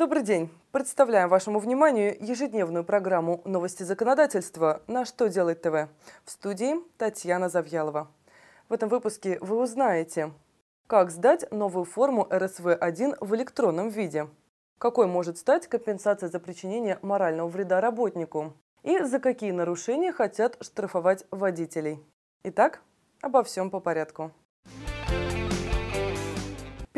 Добрый день. Представляем вашему вниманию ежедневную программу «Новости законодательства» на «Что делает ТВ». В студии Татьяна Завьялова. В этом выпуске вы узнаете, как сдать новую форму РСВ-1 в электронном виде, какой может стать компенсация за причинение морального вреда работнику и за какие нарушения хотят штрафовать водителей. Итак, обо всем по порядку.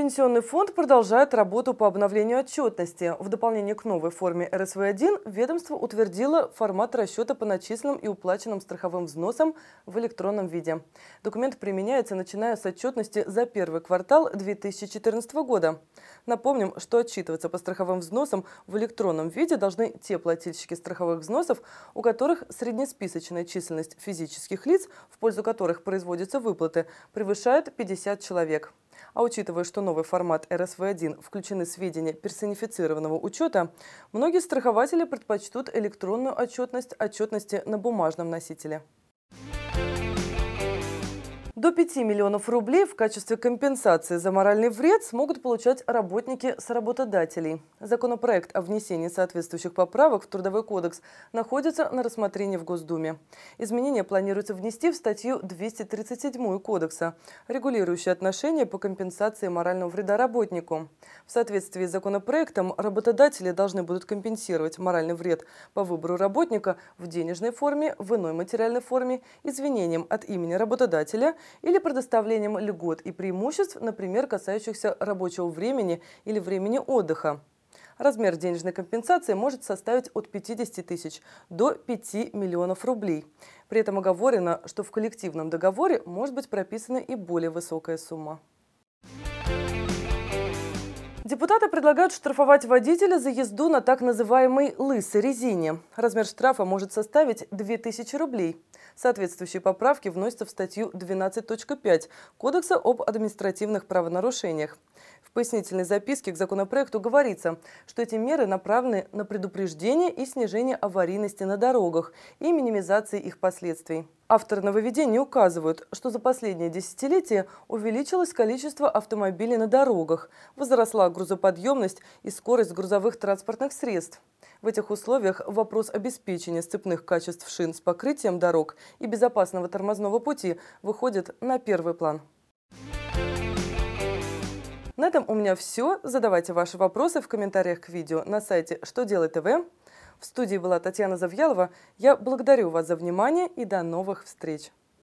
Пенсионный фонд продолжает работу по обновлению отчетности. В дополнение к новой форме РСВ-1 ведомство утвердило формат расчета по начисленным и уплаченным страховым взносам в электронном виде. Документ применяется, начиная с отчетности за первый квартал 2014 года. Напомним, что отчитываться по страховым взносам в электронном виде должны те плательщики страховых взносов, у которых среднесписочная численность физических лиц, в пользу которых производятся выплаты, превышает 50 человек. А учитывая, что новый формат РСВ-1 включены сведения персонифицированного учета, многие страхователи предпочтут электронную отчетность отчетности на бумажном носителе. До 5 миллионов рублей в качестве компенсации за моральный вред смогут получать работники с работодателей. Законопроект о внесении соответствующих поправок в Трудовой кодекс находится на рассмотрении в Госдуме. Изменения планируется внести в статью 237 Кодекса, регулирующую отношения по компенсации морального вреда работнику. В соответствии с законопроектом работодатели должны будут компенсировать моральный вред по выбору работника в денежной форме, в иной материальной форме, извинением от имени работодателя – или предоставлением льгот и преимуществ, например, касающихся рабочего времени или времени отдыха. Размер денежной компенсации может составить от 50 тысяч до 5 миллионов рублей. При этом оговорено, что в коллективном договоре может быть прописана и более высокая сумма. Депутаты предлагают штрафовать водителя за езду на так называемой «лысой резине». Размер штрафа может составить 2000 рублей. Соответствующие поправки вносятся в статью 12.5 Кодекса об административных правонарушениях. Пояснительной записке к законопроекту говорится, что эти меры направлены на предупреждение и снижение аварийности на дорогах и минимизации их последствий. Авторы нововведений указывают, что за последнее десятилетие увеличилось количество автомобилей на дорогах, возросла грузоподъемность и скорость грузовых транспортных средств. В этих условиях вопрос обеспечения сцепных качеств шин с покрытием дорог и безопасного тормозного пути выходит на первый план. На этом у меня все. Задавайте ваши вопросы в комментариях к видео на сайте «Что делать ТВ». В студии была Татьяна Завьялова. Я благодарю вас за внимание и до новых встреч.